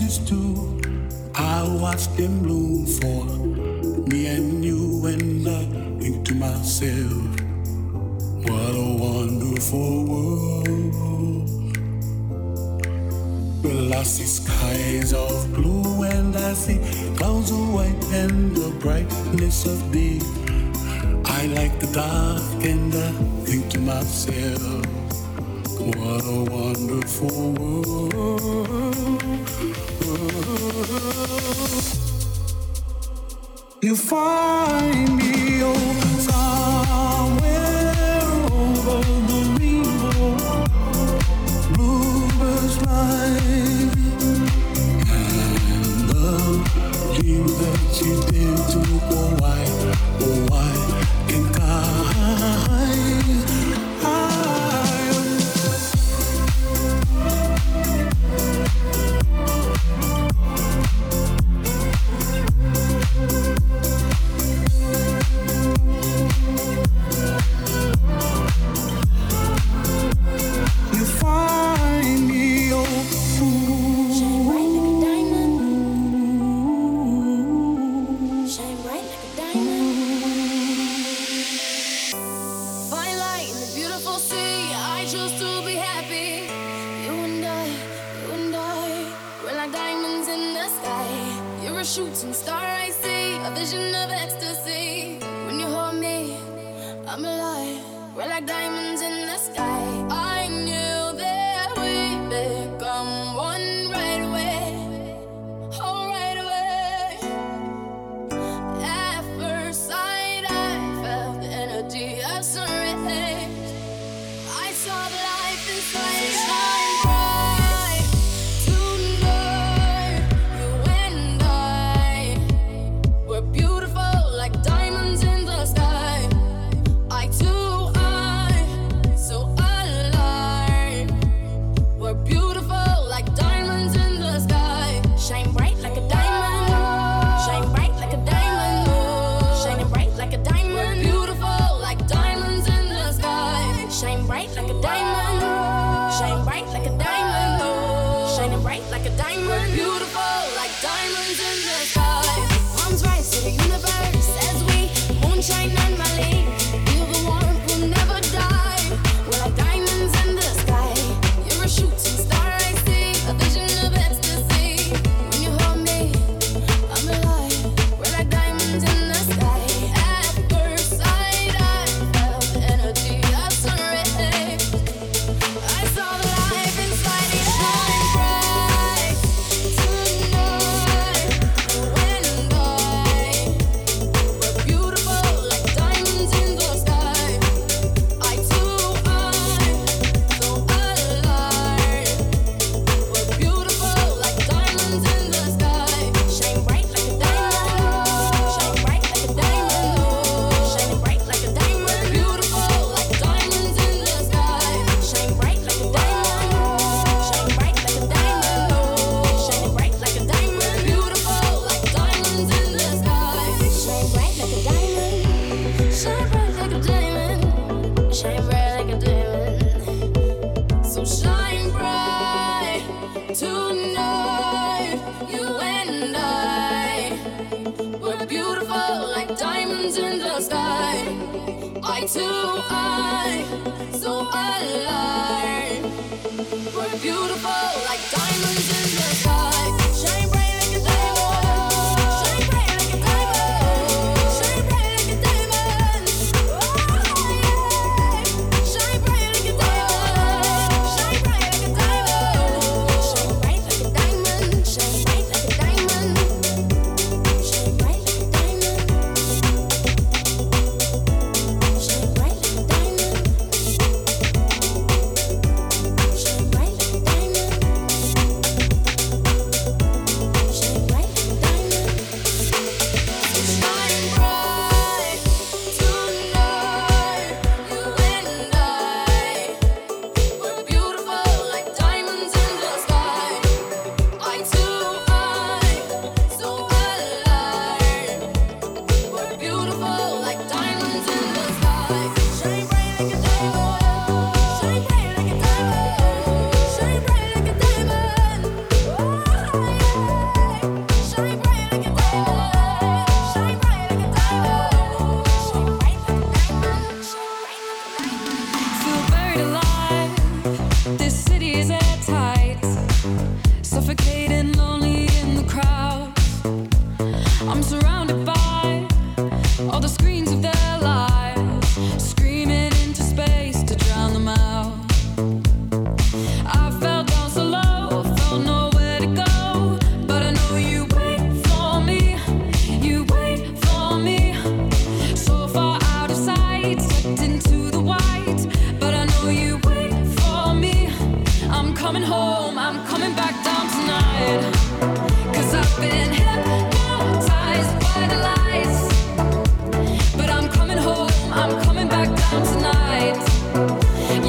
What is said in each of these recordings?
roses too. I'll watch them bloom for me and you, and I think to myself, what a wonderful world. Well, I see skies of blue, and I see clouds of white, and the brightness of day. I like the dark, and I think to myself. What a wonderful world. You find me. Oh. We're beautiful like diamonds in the sky.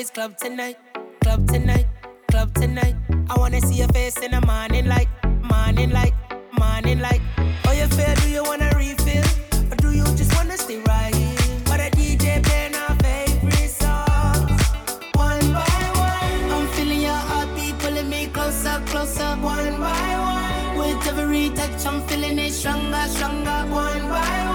is club tonight, club tonight, club tonight. I wanna see your face in the morning light, morning light, morning light. Oh, you feel? Do you wanna refill, or do you just wanna stay right here? But a DJ playing our favorite songs, one by one. I'm feeling your heartbeat pulling me closer, closer, one by one. With every touch, I'm feeling it stronger, stronger, one by one.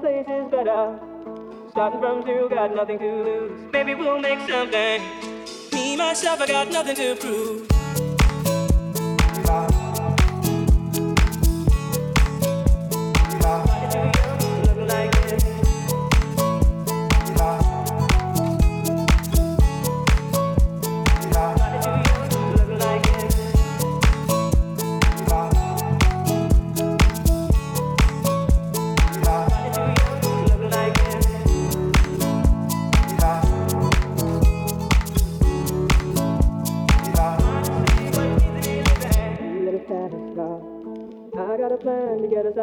Place is better. Starting from zero, got nothing to lose. Maybe we'll make something. Me, myself, I got nothing to prove.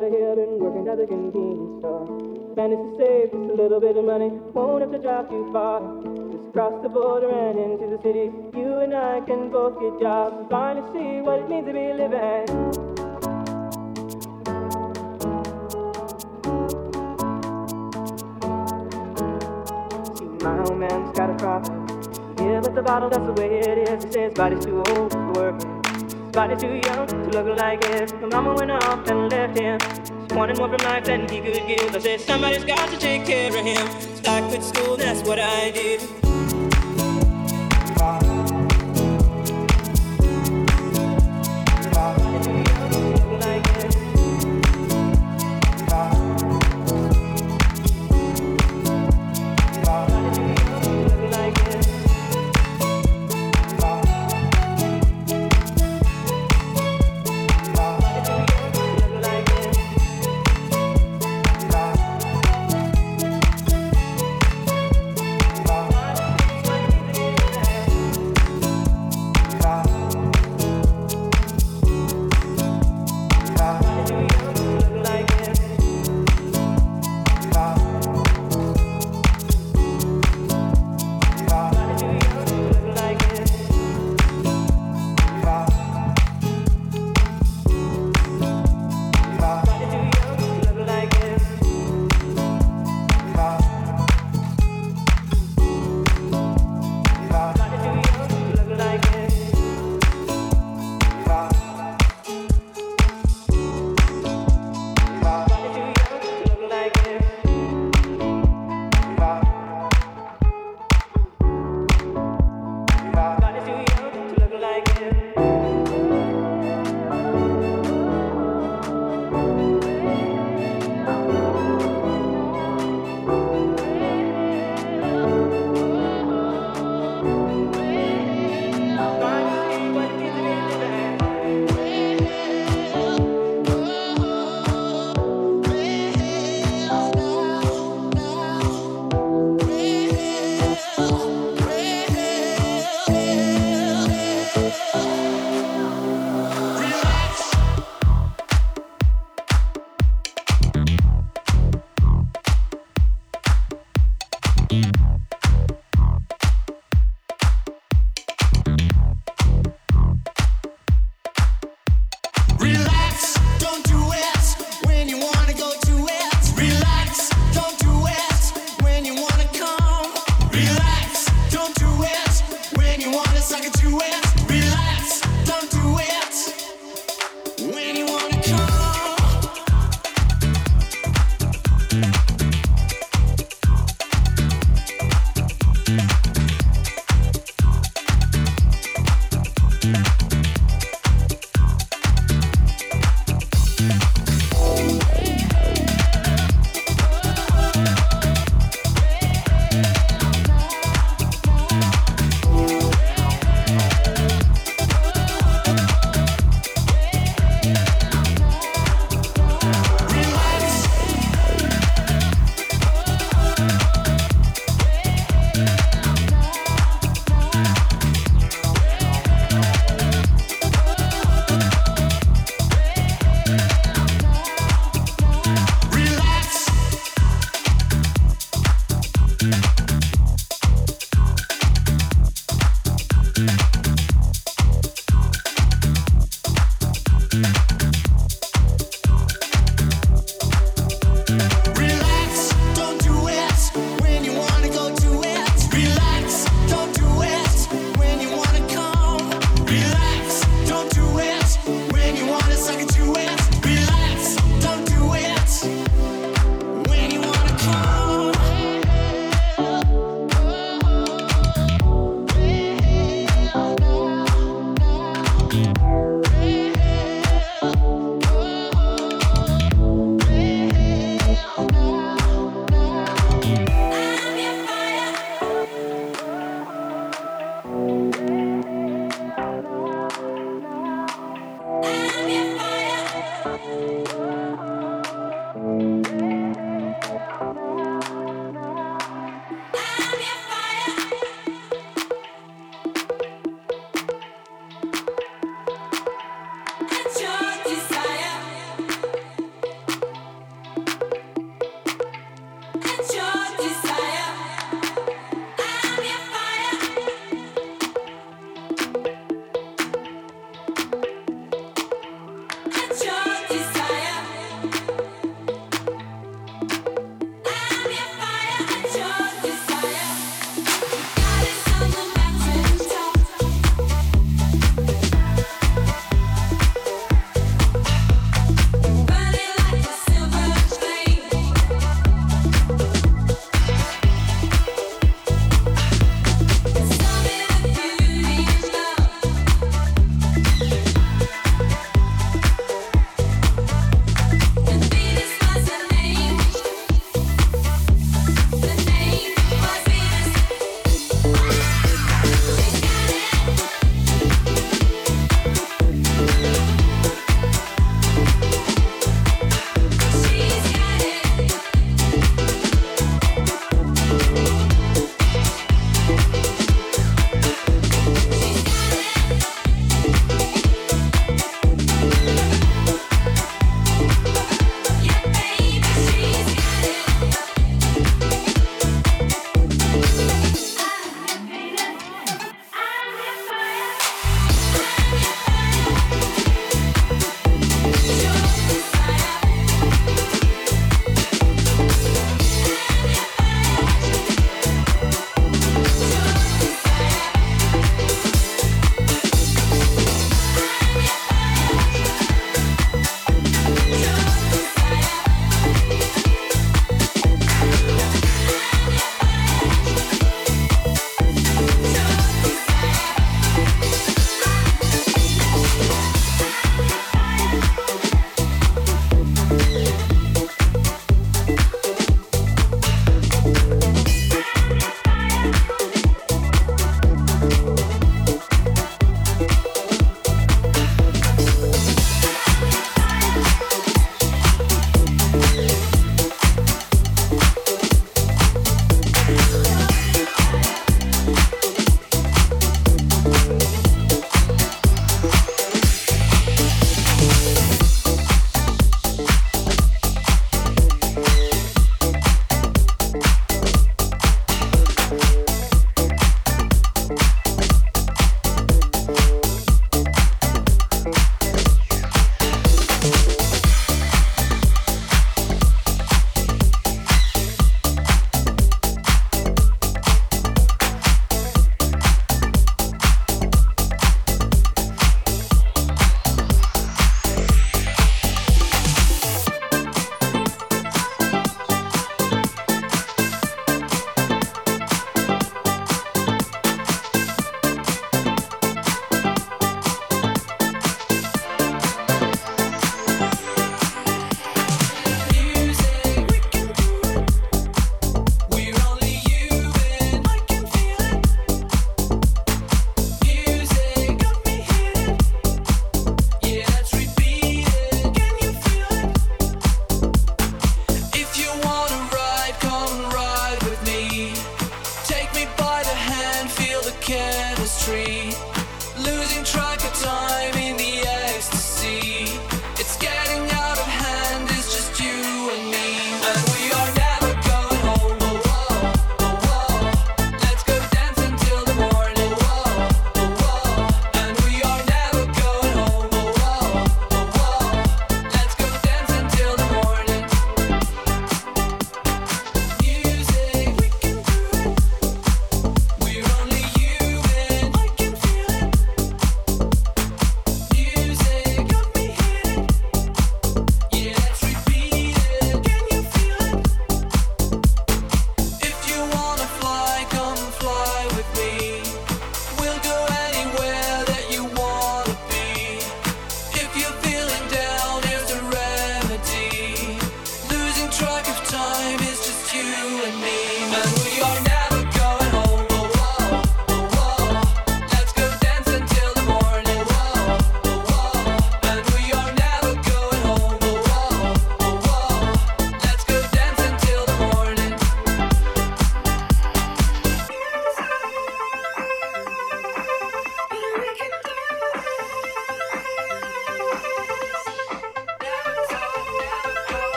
Plan to out of here. Been working at the convenience store. Managed to save just a little bit of money. Won't have to drive too far. Just cross the border and into the city. You and I can both get jobs. and Finally see what it means to be living. My old man's got a problem. Yeah, but the bottle, that's the way it is. He says body's too old for working. His body's too young to look like it. My mama went off and left him. She wanted more from life than he could give. I said somebody's got to take care of him. So quit school, that's what I did.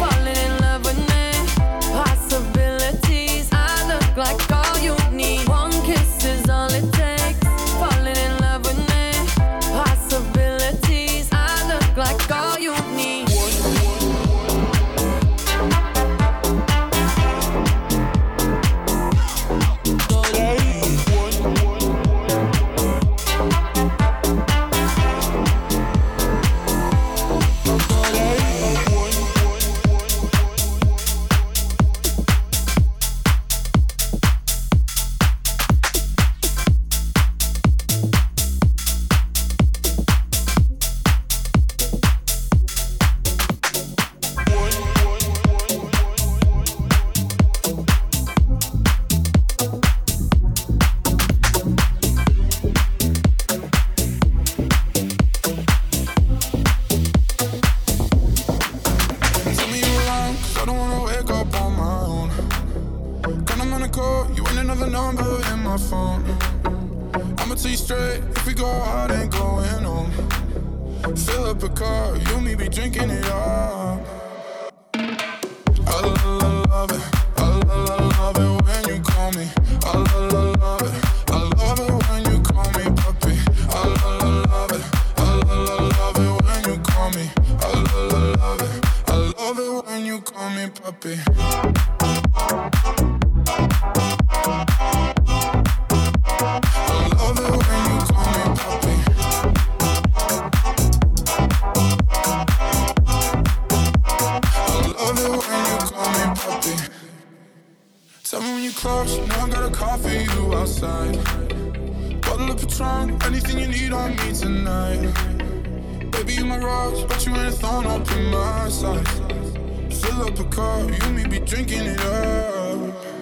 falling in love with me. Possibilities, I look like. outside. Fill up a car, you may be drinking it up.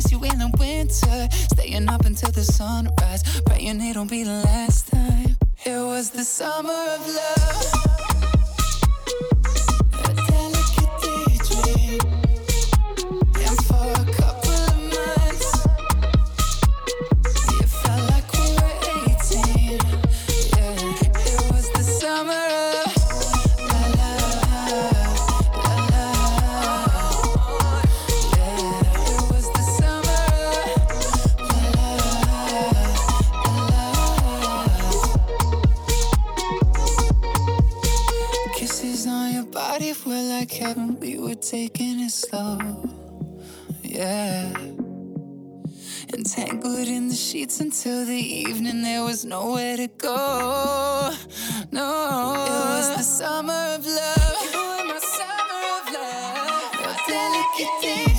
miss you in the winter. Staying up until the sunrise, praying it'll be the last time. It was the summer of love. taking it slow. Yeah. Entangled in the sheets until the evening, there was nowhere to go. No, it was the summer of love. You were my summer of love. Your delicate thing.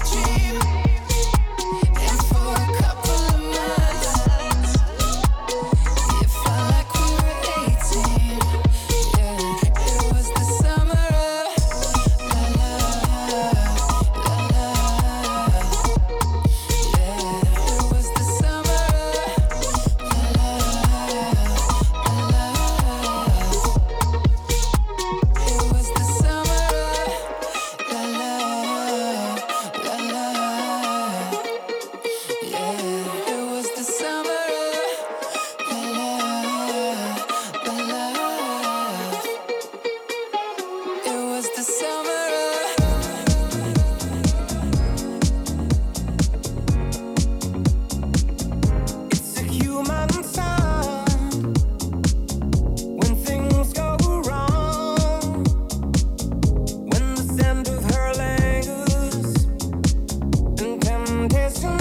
dancing